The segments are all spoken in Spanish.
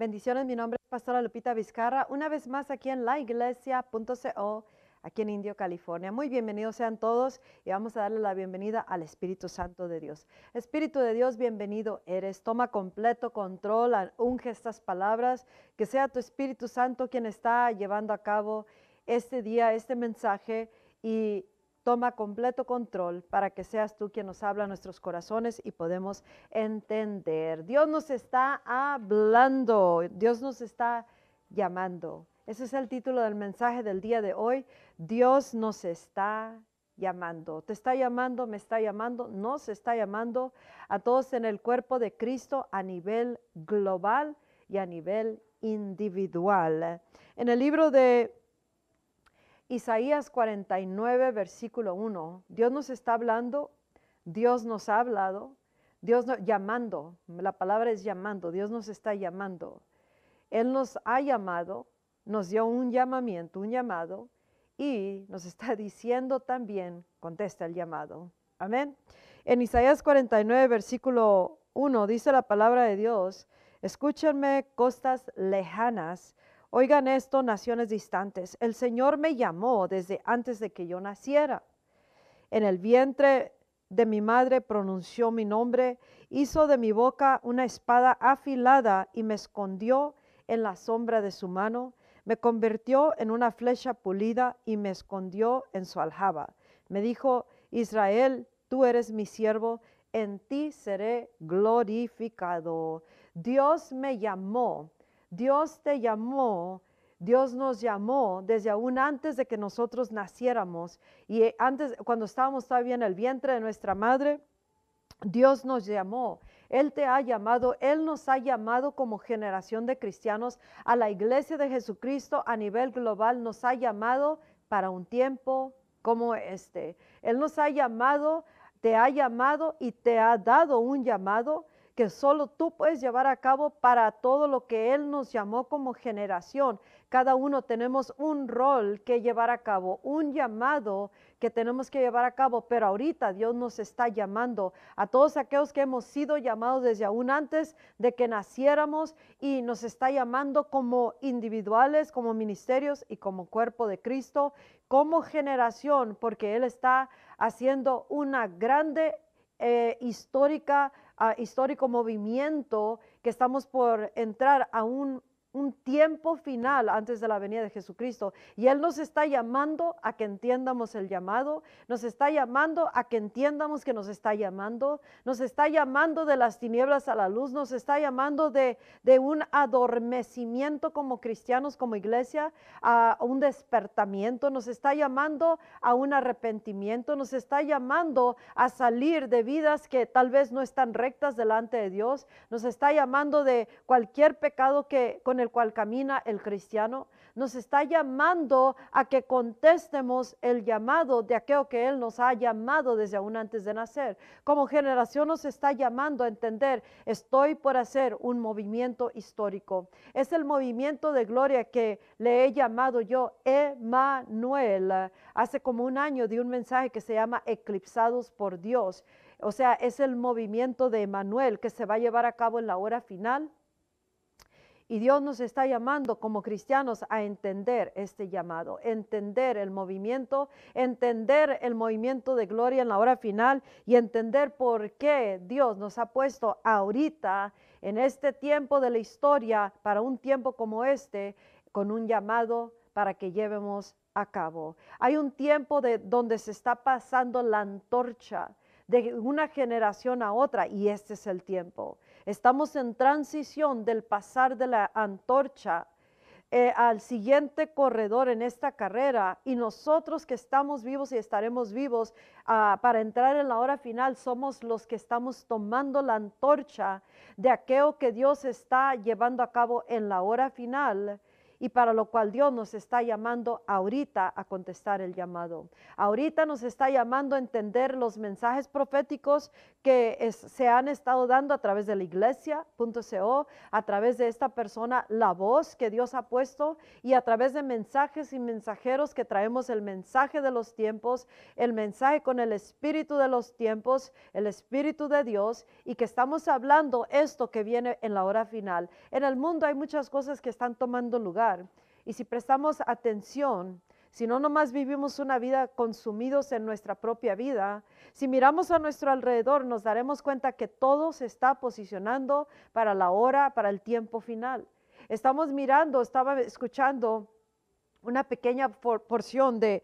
Bendiciones, mi nombre es Pastora Lupita Vizcarra, una vez más aquí en laiglesia.co, aquí en Indio, California. Muy bienvenidos sean todos y vamos a darle la bienvenida al Espíritu Santo de Dios. Espíritu de Dios, bienvenido eres. Toma completo control, unge estas palabras, que sea tu Espíritu Santo quien está llevando a cabo este día, este mensaje y toma completo control para que seas tú quien nos habla a nuestros corazones y podemos entender. Dios nos está hablando, Dios nos está llamando. Ese es el título del mensaje del día de hoy. Dios nos está llamando. Te está llamando, me está llamando, nos está llamando a todos en el cuerpo de Cristo a nivel global y a nivel individual. En el libro de Isaías 49, versículo 1. Dios nos está hablando, Dios nos ha hablado, Dios llamando, la palabra es llamando, Dios nos está llamando. Él nos ha llamado, nos dio un llamamiento, un llamado, y nos está diciendo también, contesta el llamado. Amén. En Isaías 49, versículo 1, dice la palabra de Dios, escúchenme costas lejanas Oigan esto, naciones distantes. El Señor me llamó desde antes de que yo naciera. En el vientre de mi madre pronunció mi nombre, hizo de mi boca una espada afilada y me escondió en la sombra de su mano. Me convirtió en una flecha pulida y me escondió en su aljaba. Me dijo, Israel, tú eres mi siervo, en ti seré glorificado. Dios me llamó Dios te llamó, Dios nos llamó desde aún antes de que nosotros naciéramos y eh, antes, cuando estábamos todavía en el vientre de nuestra madre, Dios nos llamó. Él te ha llamado, Él nos ha llamado como generación de cristianos a la iglesia de Jesucristo a nivel global, nos ha llamado para un tiempo como este. Él nos ha llamado, te ha llamado y te ha dado un llamado que solo tú puedes llevar a cabo para todo lo que Él nos llamó como generación. Cada uno tenemos un rol que llevar a cabo, un llamado que tenemos que llevar a cabo, pero ahorita Dios nos está llamando a todos aquellos que hemos sido llamados desde aún antes de que naciéramos y nos está llamando como individuales, como ministerios y como cuerpo de Cristo, como generación, porque Él está haciendo una grande eh, histórica histórico movimiento que estamos por entrar a un un tiempo final antes de la venida de Jesucristo. Y Él nos está llamando a que entiendamos el llamado, nos está llamando a que entiendamos que nos está llamando, nos está llamando de las tinieblas a la luz, nos está llamando de, de un adormecimiento como cristianos, como iglesia, a un despertamiento, nos está llamando a un arrepentimiento, nos está llamando a salir de vidas que tal vez no están rectas delante de Dios, nos está llamando de cualquier pecado que con el cual camina el cristiano, nos está llamando a que contestemos el llamado de aquello que Él nos ha llamado desde aún antes de nacer. Como generación nos está llamando a entender, estoy por hacer un movimiento histórico. Es el movimiento de gloria que le he llamado yo Emanuel. Hace como un año di un mensaje que se llama Eclipsados por Dios. O sea, es el movimiento de Emanuel que se va a llevar a cabo en la hora final y Dios nos está llamando como cristianos a entender este llamado, entender el movimiento, entender el movimiento de gloria en la hora final y entender por qué Dios nos ha puesto ahorita en este tiempo de la historia, para un tiempo como este, con un llamado para que llevemos a cabo. Hay un tiempo de donde se está pasando la antorcha de una generación a otra y este es el tiempo. Estamos en transición del pasar de la antorcha eh, al siguiente corredor en esta carrera y nosotros que estamos vivos y estaremos vivos ah, para entrar en la hora final somos los que estamos tomando la antorcha de aquello que Dios está llevando a cabo en la hora final y para lo cual Dios nos está llamando ahorita a contestar el llamado. Ahorita nos está llamando a entender los mensajes proféticos que se han estado dando a través de la iglesia.co, a través de esta persona, la voz que Dios ha puesto y a través de mensajes y mensajeros que traemos el mensaje de los tiempos, el mensaje con el espíritu de los tiempos, el espíritu de Dios y que estamos hablando esto que viene en la hora final. En el mundo hay muchas cosas que están tomando lugar y si prestamos atención, si no nomás vivimos una vida consumidos en nuestra propia vida, si miramos a nuestro alrededor nos daremos cuenta que todo se está posicionando para la hora, para el tiempo final. Estamos mirando, estaba escuchando una pequeña porción de,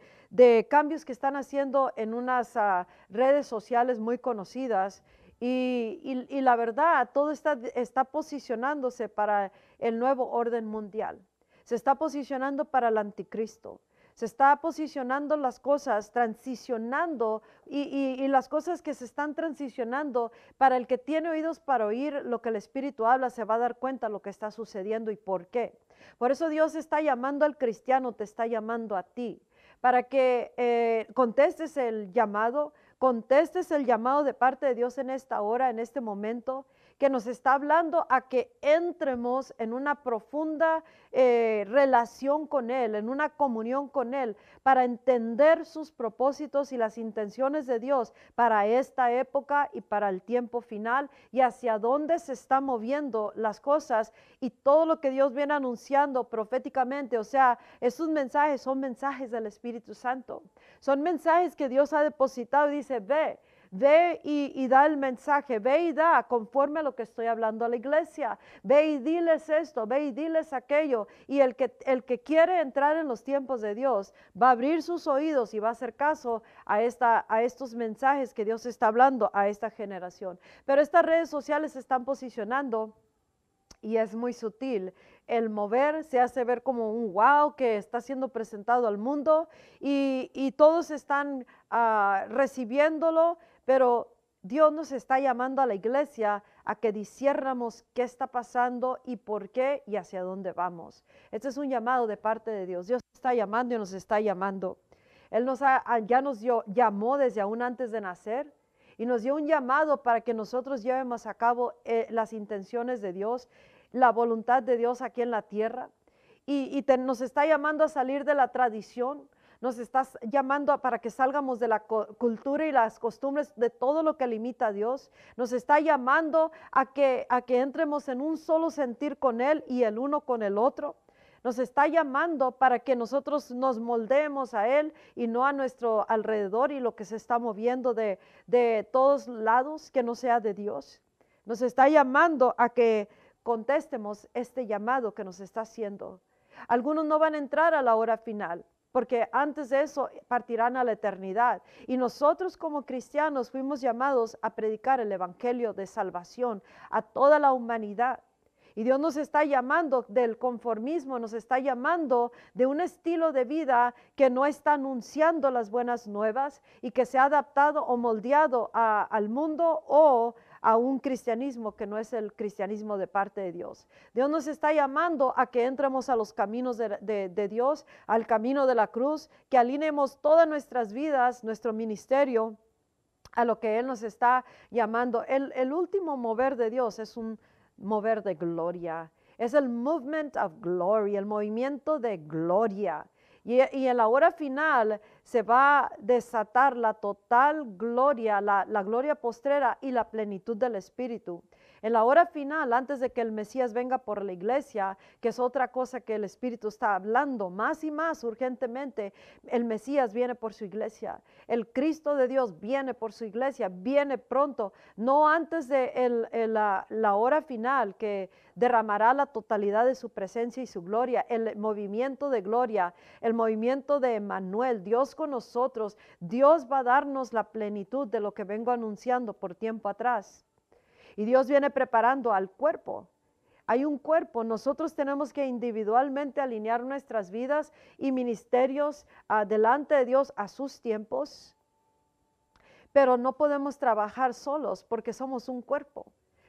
cambios que están haciendo en unas ah, redes sociales muy conocidas y, la verdad, todo está, está posicionándose para el nuevo orden mundial. Se está posicionando para el anticristo se está posicionando las cosas, transicionando y, las cosas que se están transicionando, para el que tiene oídos para oír lo que el Espíritu habla, se va a dar cuenta lo que está sucediendo y por qué. Por eso Dios está llamando al cristiano, te está llamando a ti, para que eh, contestes el llamado, contestes el llamado de parte de Dios en esta hora, en este momento que nos está hablando a que entremos en una profunda eh, relación con Él, en una comunión con Él, para entender sus propósitos y las intenciones de Dios para esta época y para el tiempo final y hacia dónde se están moviendo las cosas y todo lo que Dios viene anunciando proféticamente. O sea, esos mensajes son mensajes del Espíritu Santo. Son mensajes que Dios ha depositado y dice, ve, Ve y, da el mensaje, ve y da conforme a lo que estoy hablando a la iglesia. Ve y diles esto, ve y diles aquello. Y el que, el que quiere entrar en los tiempos de Dios va a abrir sus oídos y va a hacer caso a, esta, a estos mensajes que Dios está hablando a esta generación. Pero estas redes sociales se están posicionando y es muy sutil. El mover se hace ver como un wow que está siendo presentado al mundo y, todos están ah, recibiéndolo pero Dios nos está llamando a la iglesia a que disciernamos qué está pasando y por qué y hacia dónde vamos. Este es un llamado de parte de Dios. Dios está llamando y nos está llamando. Él nos ya nos dio, llamó desde aún antes de nacer y nos dio un llamado para que nosotros llevemos a cabo eh, las intenciones de Dios, la voluntad de Dios aquí en la tierra. Y, nos está llamando a salir de la tradición, nos estás llamando para que salgamos de la cultura y las costumbres de todo lo que limita a Dios. Nos está llamando a que, a que entremos en un solo sentir con Él y el uno con el otro. Nos está llamando para que nosotros nos moldemos a Él y no a nuestro alrededor y lo que se está moviendo de, de todos lados que no sea de Dios. Nos está llamando a que contestemos este llamado que nos está haciendo. Algunos no van a entrar a la hora final porque antes de eso partirán a la eternidad. Y nosotros como cristianos fuimos llamados a predicar el Evangelio de salvación a toda la humanidad. Y Dios nos está llamando del conformismo, nos está llamando de un estilo de vida que no está anunciando las buenas nuevas y que se ha adaptado o moldeado al mundo o a un cristianismo que no es el cristianismo de parte de Dios. Dios nos está llamando a que entremos a los caminos de, Dios, al camino de la cruz, que alineemos todas nuestras vidas, nuestro ministerio, a lo que Él nos está llamando. El, el último mover de Dios es un mover de gloria. Es el movement of glory, el movimiento de gloria. Y, en la hora final se va a desatar la total gloria, la, gloria postrera y la plenitud del Espíritu. En la hora final, antes de que el Mesías venga por la iglesia, que es otra cosa que el Espíritu está hablando más y más urgentemente, el Mesías viene por su iglesia. El Cristo de Dios viene por su iglesia, viene pronto, no antes de la, la hora final que derramará la totalidad de su presencia y su gloria, el movimiento de gloria, el movimiento de Emmanuel, Dios con nosotros. Dios va a darnos la plenitud de lo que vengo anunciando por tiempo atrás. Y Dios viene preparando al cuerpo. Hay un cuerpo, nosotros tenemos que individualmente alinear nuestras vidas y ministerios uh, delante de Dios a sus tiempos, pero no podemos trabajar solos porque somos un cuerpo,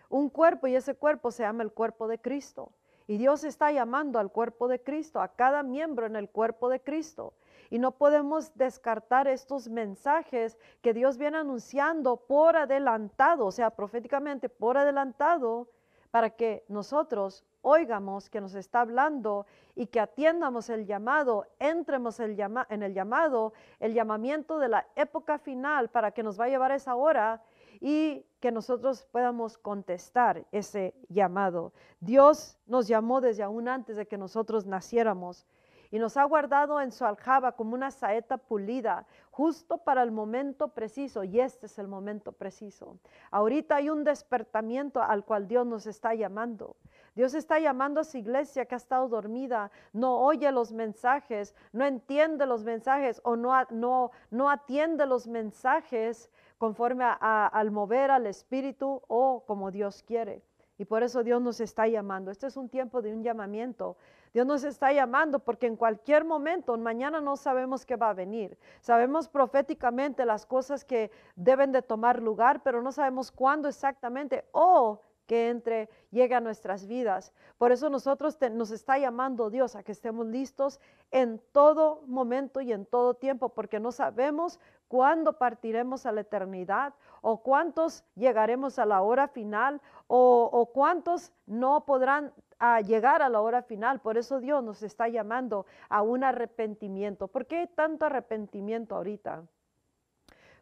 un cuerpo y ese cuerpo se llama el cuerpo de Cristo. Y Dios está llamando al cuerpo de Cristo, a cada miembro en el cuerpo de Cristo. Y no podemos descartar estos mensajes que Dios viene anunciando por adelantado, o sea, proféticamente por adelantado, para que nosotros oigamos que nos está hablando y que atiendamos el llamado, entremos en el llamado, el llamamiento de la época final para que nos va a llevar esa hora y que nosotros podamos contestar ese llamado. Dios nos llamó desde aún antes de que nosotros naciéramos y nos ha guardado en su aljaba como una saeta pulida, justo para el momento preciso, y este es el momento preciso. Ahorita hay un despertamiento al cual Dios nos está llamando. Dios está llamando a su iglesia que ha estado dormida, no oye los mensajes, no entiende los mensajes o no, no, no atiende los mensajes conforme al mover al Espíritu o como Dios quiere. Y por eso Dios nos está llamando. Este es un tiempo de un llamamiento. Dios nos está llamando porque en cualquier momento, mañana no sabemos qué va a venir. Sabemos proféticamente las cosas que deben de tomar lugar, pero no sabemos cuándo exactamente o que entre, llegue a nuestras vidas. Por eso nosotros nos está llamando Dios a que estemos listos en todo momento y en todo tiempo, porque no sabemos cuándo partiremos a la eternidad o cuántos llegaremos a la hora final o, cuántos no podrán ah, llegar a la hora final. Por eso Dios nos está llamando a un arrepentimiento. ¿Por qué tanto arrepentimiento ahorita?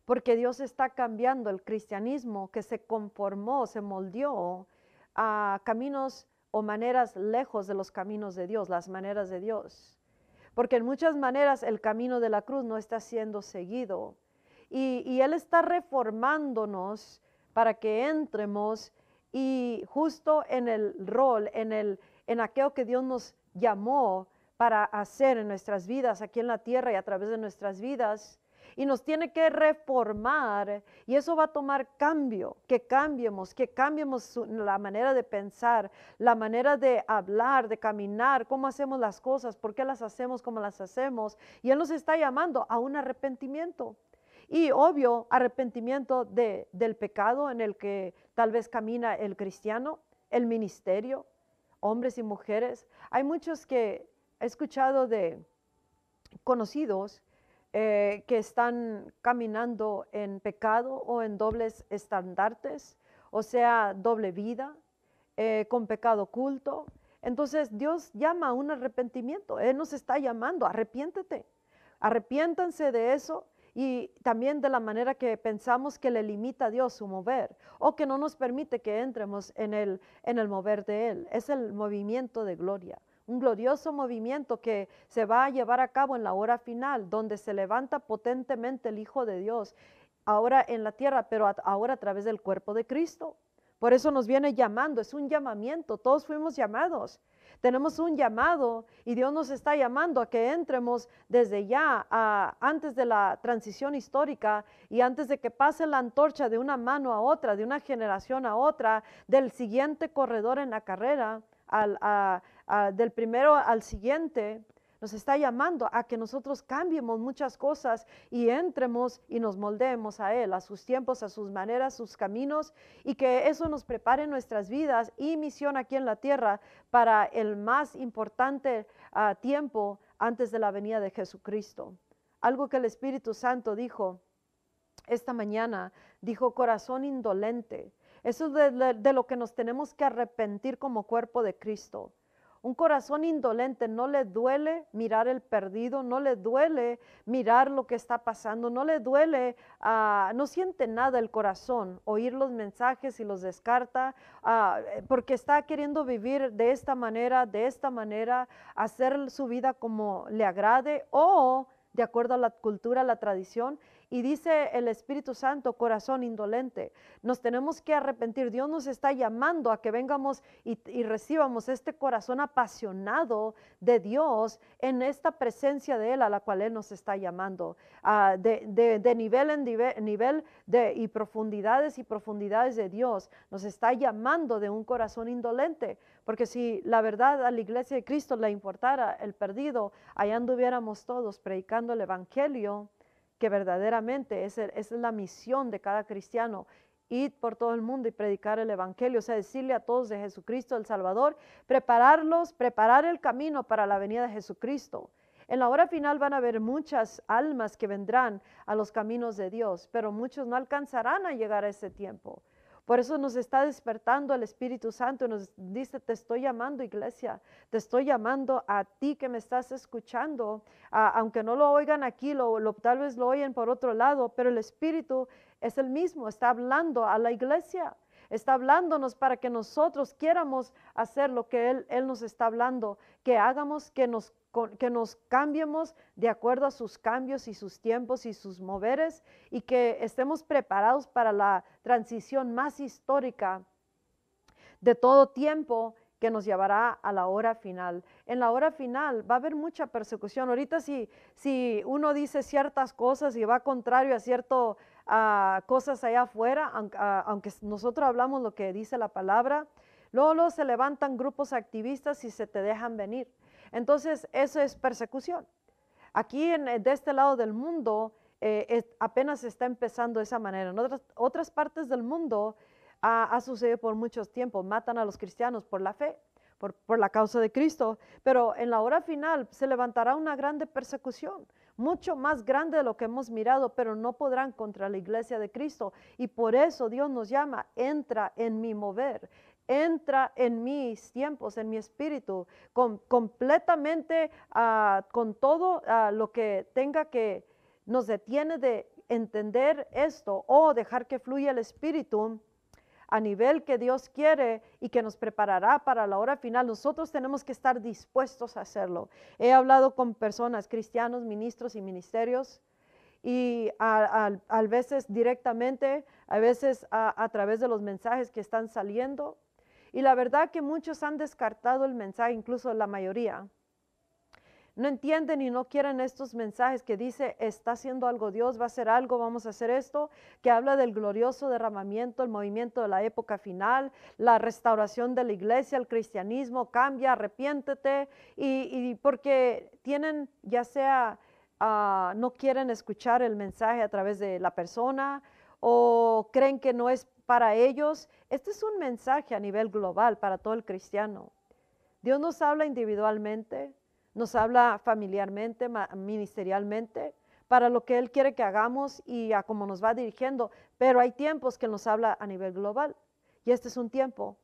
Porque Dios está cambiando el cristianismo que se conformó, se moldeó a caminos o maneras lejos de los caminos de Dios, las maneras de Dios. Porque en muchas maneras el camino de la cruz no está siendo seguido. Y, Él está reformándonos para que entremos y justo en el rol, en, el, en aquello que Dios nos llamó para hacer en nuestras vidas, aquí en la tierra y a través de nuestras vidas, y nos tiene que reformar y eso va a tomar cambio, que cambiemos, que cambiemos la manera de pensar, la manera de hablar, de caminar, cómo hacemos las cosas, por qué las hacemos como las hacemos. Y Él nos está llamando a un arrepentimiento. Y obvio, arrepentimiento de, del pecado en el que tal vez camina el cristiano, el ministerio, hombres y mujeres. Hay muchos que he escuchado de conocidos eh, que están caminando en pecado o en dobles estandartes, o sea, doble vida, eh, con pecado oculto. Entonces Dios llama a un arrepentimiento. Él nos está llamando, arrepiéntete, arrepiéntanse de eso y también de la manera que pensamos que le limita a Dios su mover o que no nos permite que entremos en el, en el mover de Él. Es el movimiento de gloria un glorioso movimiento que se va a llevar a cabo en la hora final, donde se levanta potentemente el Hijo de Dios, ahora en la tierra, pero ahora a través del cuerpo de Cristo. Por eso nos viene llamando, es un llamamiento, todos fuimos llamados. Tenemos un llamado y Dios nos está llamando a que entremos desde ya, antes de la transición histórica y antes de que pase la antorcha de una mano a otra, de una generación a otra, del siguiente corredor en la carrera, al, del primero al siguiente, nos está llamando a que nosotros cambiemos muchas cosas y entremos y nos moldeemos a Él, a sus tiempos, a sus maneras, sus caminos, y que eso nos prepare nuestras vidas y misión aquí en la tierra para el más importante ah, tiempo antes de la venida de Jesucristo. Algo que el Espíritu Santo dijo esta mañana, dijo corazón indolente. Eso es de lo que nos tenemos que arrepentir como cuerpo de Cristo. Un corazón indolente no le duele mirar el perdido, no le duele mirar lo que está pasando, no le duele, ah, no siente nada el corazón, oír los mensajes y los descarta, ah, porque está queriendo vivir de esta manera, de esta manera, hacer su vida como le agrade o de acuerdo a la cultura, la tradición, y dice el Espíritu Santo, corazón indolente, nos tenemos que arrepentir. Dios nos está llamando a que vengamos y, recibamos este corazón apasionado de Dios en esta presencia de Él a la cual Él nos está llamando, ah, de, nivel en nivel, y profundidades y profundidades de Dios. Nos está llamando de un corazón indolente, porque si la verdad a la iglesia de Cristo le importara el perdido, allá anduviéramos todos predicando el Evangelio que verdaderamente es, es la misión de cada cristiano, ir por todo el mundo y predicar el Evangelio, o sea, decirle a todos de Jesucristo el Salvador, prepararlos, preparar el camino para la venida de Jesucristo. En la hora final van a haber muchas almas que vendrán a los caminos de Dios, pero muchos no alcanzarán a llegar a ese tiempo. Por eso nos está despertando el Espíritu Santo, nos dice, te estoy llamando iglesia, te estoy llamando a ti que me estás escuchando, aunque no lo oigan aquí, lo, tal vez lo oyen por otro lado, pero el Espíritu es el mismo, está hablando a la iglesia, está hablándonos para que nosotros quieramos hacer lo que Él, Él nos está hablando, que hagamos, que nos que nos cambiemos de acuerdo a sus cambios y sus tiempos y sus moveres y que estemos preparados para la transición más histórica de todo tiempo que nos llevará a la hora final. En la hora final va a haber mucha persecución. Ahorita si, si uno dice ciertas cosas y va contrario a ciertas cosas allá afuera, aunque, nosotros hablamos lo que dice la palabra, luego, luego se levantan grupos activistas y se te dejan venir. Entonces, eso es persecución. Aquí en, de este lado del mundo eh, apenas está empezando de esa manera. En otras, partes del mundo ha, sucedido por muchos tiempos. Matan a los cristianos por la fe, por, la causa de Cristo. Pero en la hora final se levantará una grande persecución, mucho más grande de lo que hemos mirado, pero no podrán contra la iglesia de Cristo. Y por eso Dios nos llama, entra en mi mover, entra en mis tiempos, en mi espíritu, completamente ah, con todo ah, lo que tenga que nos detiene de entender esto o dejar que fluya el espíritu a nivel que Dios quiere y que nos preparará para la hora final. Nosotros tenemos que estar dispuestos a hacerlo. He hablado con personas, cristianos, ministros y ministerios, y a, veces directamente, a veces a través de los mensajes que están saliendo, y la verdad que muchos han descartado el mensaje, incluso la mayoría. No entienden y no quieren estos mensajes que dice, está haciendo algo Dios, va a hacer algo, vamos a hacer esto, que habla del glorioso derramamiento, el movimiento de la época final, la restauración de la iglesia, el cristianismo, cambia, arrepiéntete, y, porque tienen, ya sea, ah, no quieren escuchar el mensaje a través de la persona, o creen que no es para ellos, este es un mensaje a nivel global para todo el cristiano. Dios nos habla individualmente, nos habla familiarmente, ministerialmente, para lo que Él quiere que hagamos y a cómo nos va dirigiendo, pero hay tiempos que nos habla a nivel global. Y este es un tiempo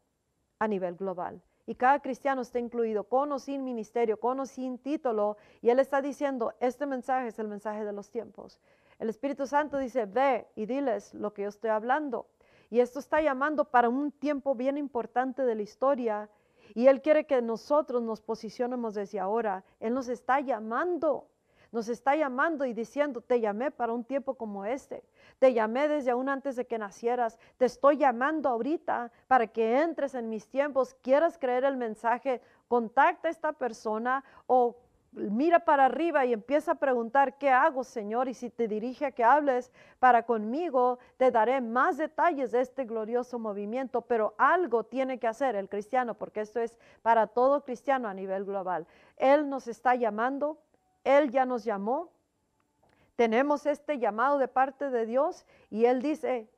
a nivel global. Y cada cristiano está incluido con o sin ministerio, con o sin título. Y Él está diciendo, este mensaje es el mensaje de los tiempos. El Espíritu Santo dice, ve y diles lo que yo estoy hablando. Y esto está llamando para un tiempo bien importante de la historia. Y Él quiere que nosotros nos posicionemos desde ahora. Él nos está llamando. Nos está llamando y diciendo, te llamé para un tiempo como este. Te llamé desde aún antes de que nacieras. Te estoy llamando ahorita para que entres en mis tiempos. Quieras creer el mensaje, contacta a esta persona o mira para arriba y empieza a preguntar, ¿qué hago, Señor? Y si te dirige a que hables para conmigo, te daré más detalles de este glorioso movimiento, pero algo tiene que hacer el cristiano, porque esto es para todo cristiano a nivel global. Él nos está llamando, Él ya nos llamó, tenemos este llamado de parte de Dios y Él dice,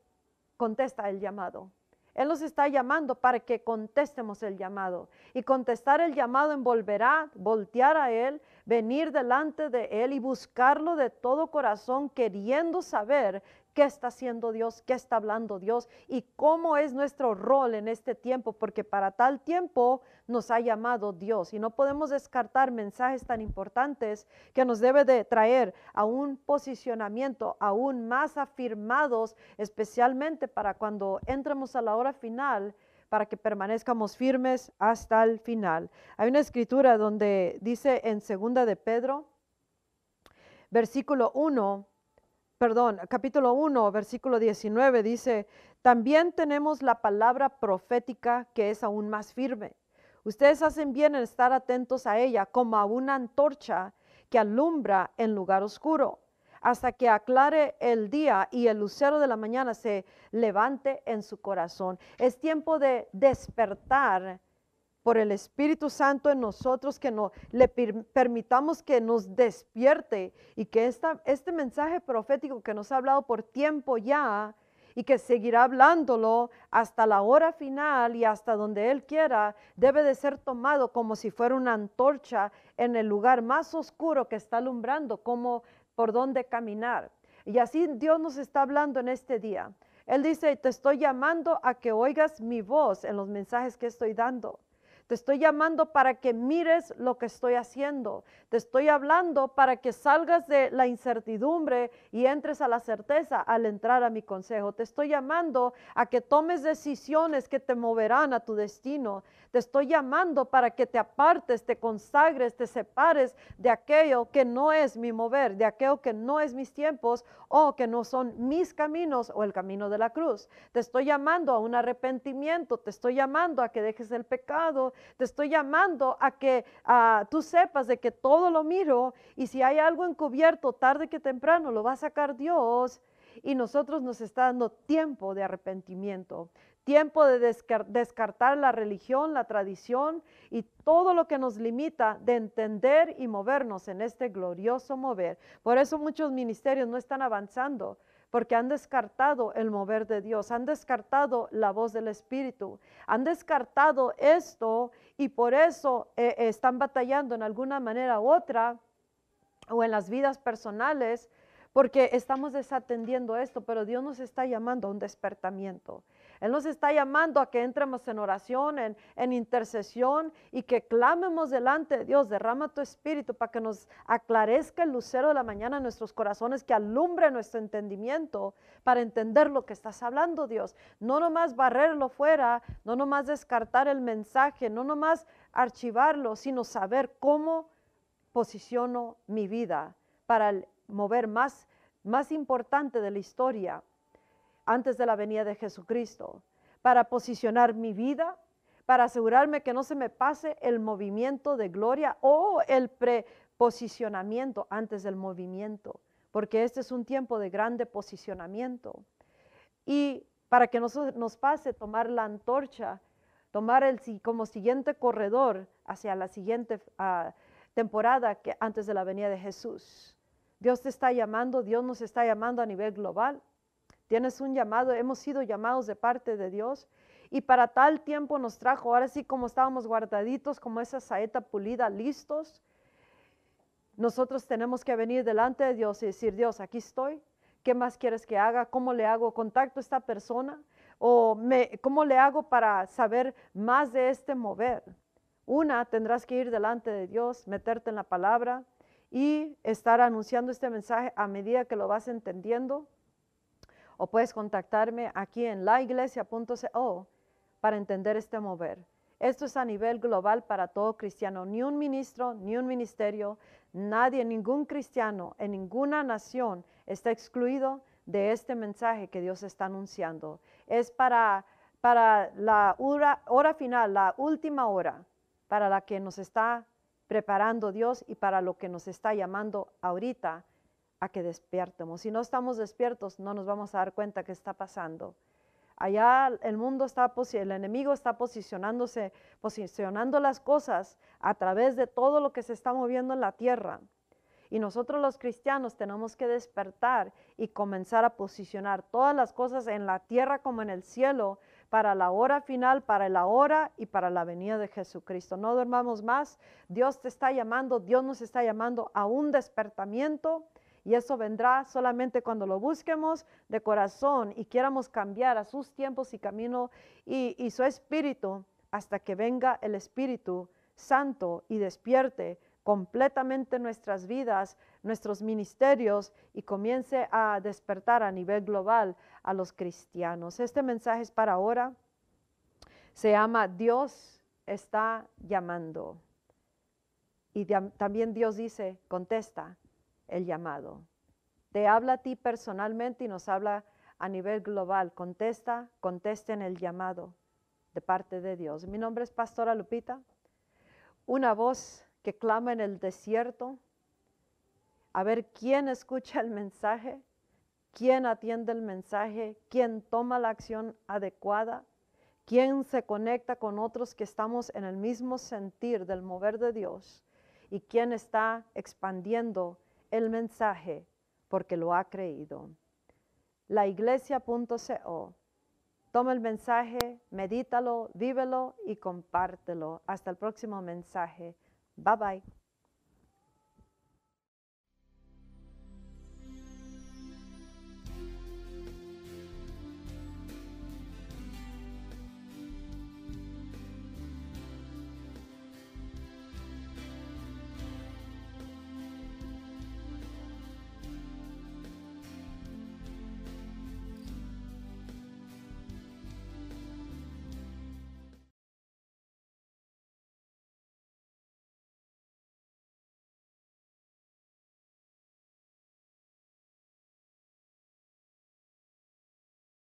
contesta el llamado. Él nos está llamando para que contestemos el llamado. Y contestar el llamado envolverá, voltear a Él, venir delante de Él y buscarlo de todo corazón, queriendo saber qué está haciendo Dios, qué está hablando Dios y cómo es nuestro rol en este tiempo, porque para tal tiempo nos ha llamado Dios y no podemos descartar mensajes tan importantes que nos debe de traer a un posicionamiento aún más afirmados, especialmente para cuando entremos a la hora final para que permanezcamos firmes hasta el final. Hay una escritura donde dice en segunda de Pedro, versículo 1, perdón, capítulo 1, versículo 19 dice, también tenemos la palabra profética que es aún más firme. Ustedes hacen bien en estar atentos a ella como a una antorcha que alumbra en lugar oscuro, hasta que aclare el día y el lucero de la mañana se levante en su corazón. Es tiempo de despertar por el Espíritu Santo en nosotros, que no, le permitamos que nos despierte y que esta, este mensaje profético que nos ha hablado por tiempo ya y que seguirá hablándolo hasta la hora final y hasta donde Él quiera, debe de ser tomado como si fuera una antorcha en el lugar más oscuro que está alumbrando, como por dónde caminar. Y así Dios nos está hablando en este día. Él dice, te estoy llamando a que oigas mi voz en los mensajes que estoy dando. Te estoy llamando para que mires lo que estoy haciendo. Te estoy hablando para que salgas de la incertidumbre y entres a la certeza al entrar a mi consejo. Te estoy llamando a que tomes decisiones que te moverán a tu destino. Te estoy llamando para que te apartes, te consagres, te separes de aquello que no es mi mover, de aquello que no es mis tiempos o que no son mis caminos o el camino de la cruz. Te estoy llamando a un arrepentimiento, te estoy llamando a que dejes el pecado, te estoy llamando a que tú sepas de que todo lo miro y si hay algo encubierto tarde que temprano lo va a sacar Dios y nosotros nos está dando tiempo de arrepentimiento tiempo de descartar la religión, la tradición y todo lo que nos limita de entender y movernos en este glorioso mover. Por eso muchos ministerios no están avanzando, porque han descartado el mover de Dios, han descartado la voz del Espíritu, han descartado esto y por eso eh, están batallando en alguna manera u otra o en las vidas personales porque estamos desatendiendo esto, pero Dios nos está llamando a un despertamiento. Él nos está llamando a que entremos en oración, en, intercesión y que clamemos delante de Dios. Derrama tu espíritu para que nos aclarezca el lucero de la mañana en nuestros corazones, que alumbre nuestro entendimiento para entender lo que estás hablando, Dios. No nomás barrerlo fuera, no nomás descartar el mensaje, no nomás archivarlo, sino saber cómo posiciono mi vida para el mover más, más importante de la historia antes de la venida de Jesucristo, para posicionar mi vida, para asegurarme que no se me pase el movimiento de gloria o el preposicionamiento antes del movimiento, porque este es un tiempo de grande posicionamiento. Y para que no nos pase tomar la antorcha, tomar el como siguiente corredor hacia la siguiente ah, temporada que antes de la venida de Jesús. Dios te está llamando, Dios nos está llamando a nivel global Tienes un llamado, hemos sido llamados de parte de Dios. Y para tal tiempo nos trajo, ahora sí como estábamos guardaditos, como esa saeta pulida, listos. Nosotros tenemos que venir delante de Dios y decir, Dios, aquí estoy. ¿Qué más quieres que haga? ¿Cómo le hago? ¿Contacto a esta persona? ¿O me, cómo le hago para saber más de este mover? Una, tendrás que ir delante de Dios, meterte en la palabra y estar anunciando este mensaje a medida que lo vas entendiendo o puedes contactarme aquí en laiglesia.co para entender este mover. Esto es a nivel global para todo cristiano. Ni un ministro, ni un ministerio, nadie, ningún cristiano en ninguna nación está excluido de este mensaje que Dios está anunciando. Es para, para la hora, hora final, la última hora, para la que nos está preparando Dios y para lo que nos está llamando ahorita a que despiertemos. Si no estamos despiertos, no nos vamos a dar cuenta que está pasando. Allá el mundo está, el enemigo está posicionándose, posicionando las cosas a través de todo lo que se está moviendo en la tierra. Y nosotros los cristianos tenemos que despertar y comenzar a posicionar todas las cosas en la tierra como en el cielo para la hora final, para la hora y para la venida de Jesucristo. No dormamos más. Dios te está llamando, Dios nos está llamando a un despertamiento y eso vendrá solamente cuando lo busquemos de corazón y quieramos cambiar a sus tiempos y camino y, su espíritu hasta que venga el Espíritu Santo y despierte completamente nuestras vidas, nuestros ministerios y comience a despertar a nivel global a los cristianos. Este mensaje es para ahora. Se llama Dios está llamando. Y también Dios dice, contesta, el llamado. Te habla a ti personalmente y nos habla a nivel global. Contesta, contesten el llamado de parte de Dios. Mi nombre es Pastora Lupita, una voz que clama en el desierto, a ver quién escucha el mensaje, quién atiende el mensaje, quién toma la acción adecuada, quién se conecta con otros que estamos en el mismo sentir del mover de Dios y quién está expandiendo el mensaje porque lo ha creído. laiglesia.co. Toma el mensaje, medítalo, vívelo y compártelo. Hasta el próximo mensaje. Bye bye.